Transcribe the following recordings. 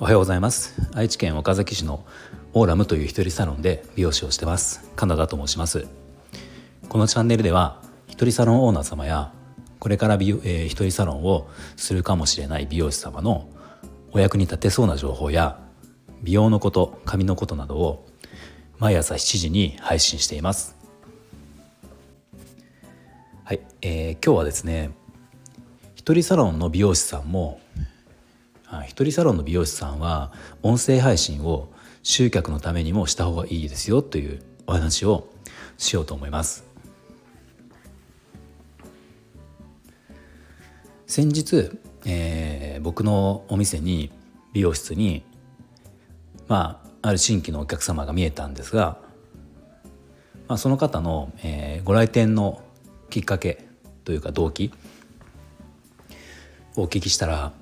おはようございます。愛知県岡崎市のオーラムという一人サロンで美容師をしてます。カナダと申します。このチャンネルでは一人サロンオーナー様やこれから美容、えー、一人サロンをするかもしれない美容師様のお役に立てそうな情報や美容のこと髪のことなどを毎朝7時に配信しています。はい、えー、今日はですね一人サロンの美容師さんも一人サロンの美容師さんは音声配信を集客のためにもした方がいいですよというお話をしようと思います。先日、えー、僕のお店に美容室にまあある新規のお客様が見えたんですが、まあ、その方の、えー、ご来店のきっかけというか動機をお聞きしたら、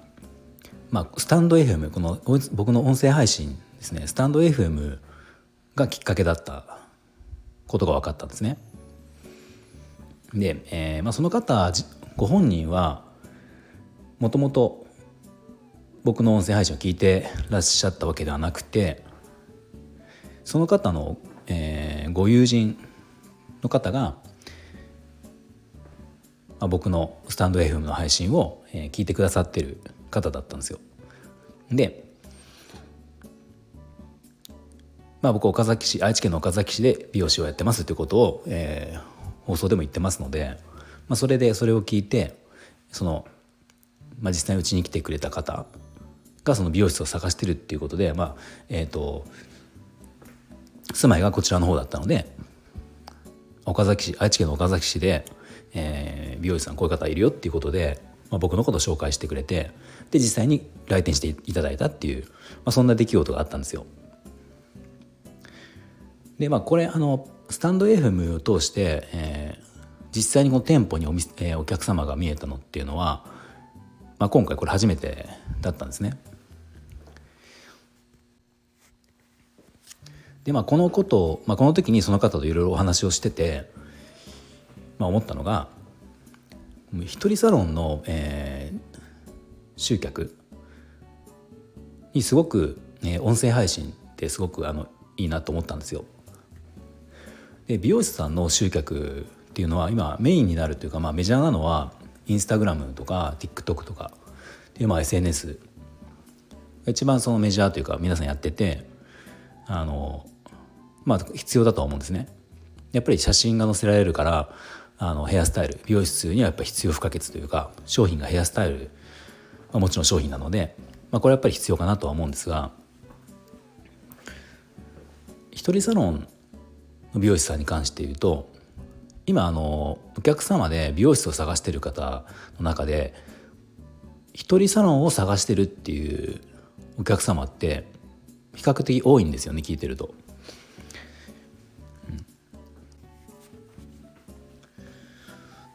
まあ、スタンド FM この僕の音声配信ですねスタンド FM がきっかけだったことが分かったんですね。で、えーまあ、その方ご本人はもともと僕の音声配信を聞いてらっしゃったわけではなくてその方の、えー、ご友人の方が、まあ、僕のスタンド FM の配信を、えー、聞いてくださってる方だったんですよ。で、まあ、僕岡崎市愛知県の岡崎市で美容師をやってますということを、えー、放送でも言ってますので、まあ、それでそれを聞いてそのまあ、実際にうちに来てくれた方がその美容室を探してるっていうことで、まあえーと、住まいがこちらの方だったので岡崎市愛知県の岡崎市で、えー、美容師さんこういう方いるよっていうことで、まあ、僕のことを紹介してくれてで実際に来店していただいたっていう、まあ、そんな出来事があったんですよ。でまあこれあのスタンド FM を通して、えー、実際にこの店舗にお店、えー、お客様が見えたのっていうのはまあ、今回これ初めてだったんですね。でまあこのことを、まあ、この時にその方といろいろお話をしてて、まあ、思ったのが一人サロンの、えー、集客にすごく、ね、音声配信ってすごくあのいいなと思ったんですよ。で美容師さんの集客っていうのは今メインになるというか、まあ、メジャーなのはインスタグラムとか TikTok とかっていうまあ SNS 一番そのメジャーというか皆さんやっててあのまあ必要だとは思うんですね。やっぱり写真が載せられるからあのヘアスタイル美容室にはやっぱ必要不可欠というか商品がヘアスタイル、まあ、もちろん商品なので、まあ、これやっぱり必要かなとは思うんですが一人サロンの美容師さんに関して言うと今あのお客様で美容室を探してる方の中で一人サロンを探してるっていうお客様って比較的多いんですよね聞いてると。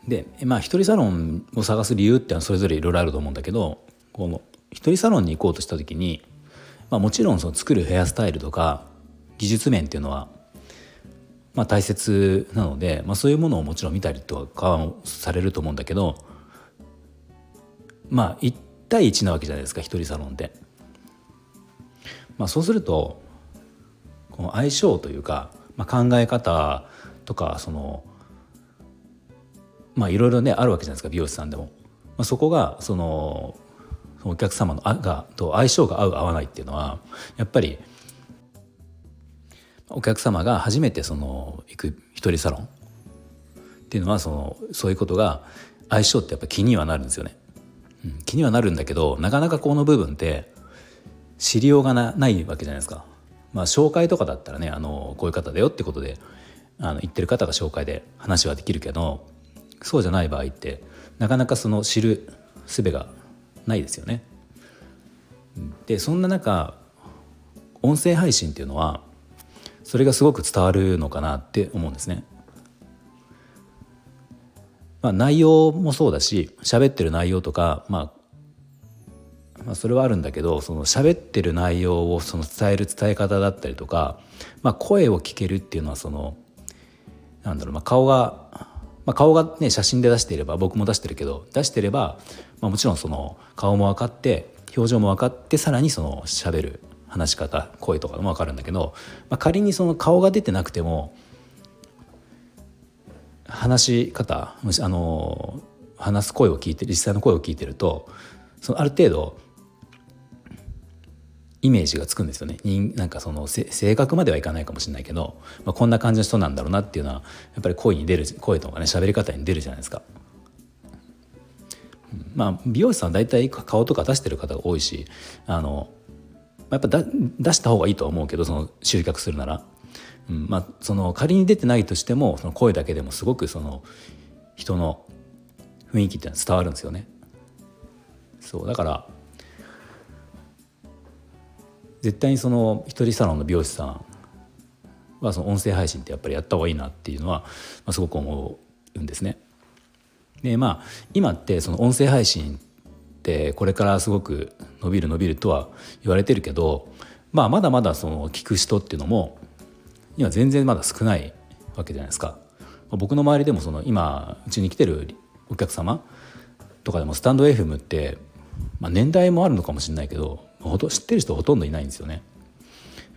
でまあ一人サロンを探す理由ってのはそれぞれいろいろあると思うんだけどこの一人サロンに行こうとした時に、まあ、もちろんその作るヘアスタイルとか技術面っていうのはまあ、大切なので、まあ、そういうものをもちろん見たりとかされると思うんだけどまあ1対1なわけじゃないですか一人サロンで。まあ、そうするとこの相性というか、まあ、考え方とかそのまあいろいろねあるわけじゃないですか美容師さんでも。まあ、そこがそのお客様のあがと相性が合う合わないっていうのはやっぱりお客様が初めてその行く一人サロンっていうのはそのそういうことが相性ってやっぱ気にはなるんですよね。うん、気にはなるんだけどなかなかこの部分って知りようがなないわけじゃないですか。まあ、紹介とかだったらねあのこういう方だよってことであの言ってる方が紹介で話はできるけどそうじゃない場合ってなかなかその知る術がないですよね。でそんな中音声配信っていうのはそれがすごく伝わるのかなって思うんですね。まあ、内容もそうだし喋ってる内容とか、まあ、まあそれはあるんだけどその喋ってる内容をその伝える伝え方だったりとか、まあ、声を聞けるっていうのはそのなんだろう、まあ、顔がまあ、顔がね写真で出していれば僕も出してるけど出してれば、まあ、もちろんその顔も分かって表情も分かってさらにその喋る話し方声とかも分かるんだけど、まあ、仮にその顔が出てなくても話し方あの話す声を聞いて実際の声を聞いてるとそのある程度イメージがつくんですよね。なんかその性格まではいかないかもしれないけど、まあ、こんな感じの人なんだろうなっていうのはやっぱり声に出る声とかね喋り方に出るじゃないですか。まあ、美容師さんは大体顔とか出してる方が多いしあのやっぱ出した方がいいとは思うけどその集客するなら、うん。まあ、その仮に出てないとしてもその声だけでもすごくその人の雰囲気っていうのは伝わるんですよね。そう。だから絶対にその一人サロンの美容師さんはその音声配信ってやっぱりやった方がいいなっていうのは、まあ、すごく思うんですね。でまあ今ってその音声配信ってこれからすごく伸びる伸びるとは言われてるけど、まあ、まだまだその聞く人っていうのも今全然まだ少ないわけじゃないですか。僕の周りでもその今うちに来てるお客様とかでもスタンド FM って、まあ、年代もあるのかもしれないけどほと知ってる人ほとんどいないんですよね。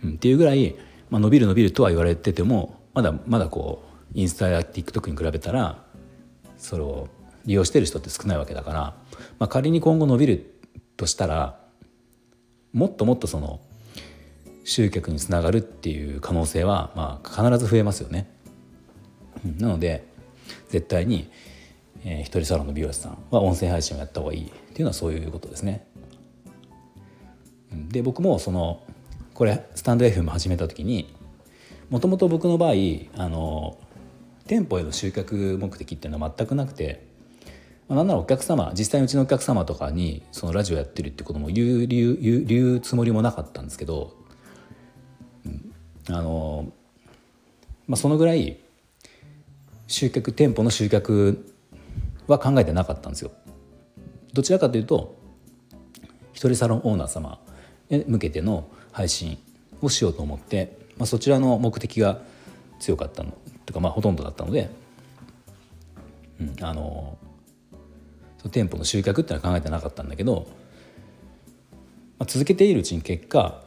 うん、っていうぐらい、まあ、伸びる伸びるとは言われててもまだまだこうインスタや TikTok に比べたらそれを利用してる人って少ないわけだから、まあ、仮に今後伸びるとしたらもっともっとその集客につながるっていう可能性はまあ必ず増えますよね。なので絶対に、えー、一人サロンの美容師さんは音声配信をやった方がいいっていうのはそういうことですね。で僕もそのこれスタンド FM 始めた時にもともと僕の場合あの店舗への集客目的っていうのは全くなくてなんならお客様実際うちのお客様とかにそのラジオやってるってことも言う理由言う言うつもりもなかったんですけど、うん、あのまあそのぐらい集客店舗の集客は考えてなかったんですよ。どちらかというと一人サロンオーナー様向けての配信をしようと思って、まあ、そちらの目的が強かったのとかまあほとんどだったので、うん、あの店舗の集客っていうのは考えてなかったんだけど、まあ、続けているうちに結果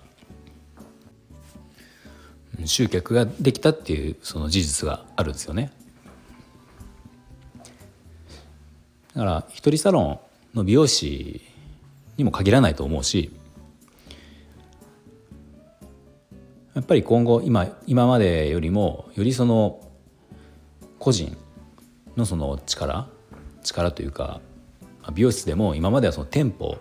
集客ができたっていうその事実があるんですよね。だから一人サロンの美容師にも限らないと思うしやっぱり今後今今までよりもよりその個人のその力力というか美容室でも今まではその店舗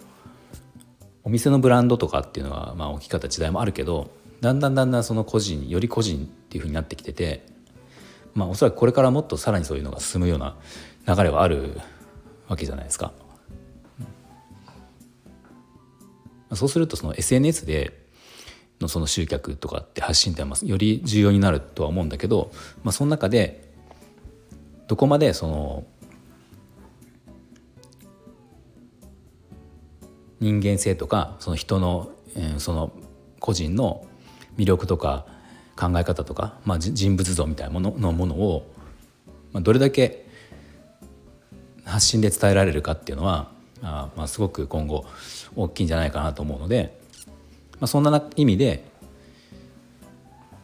お店のブランドとかっていうのはまあ大きかった時代もあるけどだんだんだんだんその個人より個人っていうふうになってきててまあおそらくこれからもっとさらにそういうのが進むような流れはあるわけじゃないですか。そうするとその SNS でのその集客とかって発信ってより重要になるとは思うんだけど、まあ、その中でどこまでその人間性とかその人の、えー、その個人の魅力とか考え方とか、まあ、人物像みたいなもののものを、まあ、どれだけ発信で伝えられるかっていうのはあまあすごく今後大きいんじゃないかなと思うのでまあ、そんな意味で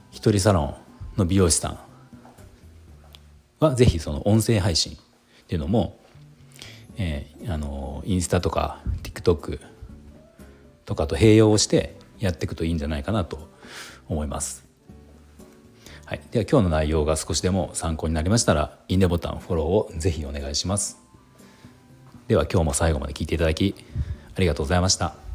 一人サロンの美容師さんはぜひその音声配信っていうのも、えー、あのインスタとか TikTok とかと併用をしてやっていくといいんじゃないかなと思います。はい、では今日の内容が少しでも参考になりましたらいいねボタンフォローをぜひお願いします。では今日も最後まで聞いていただきありがとうございました。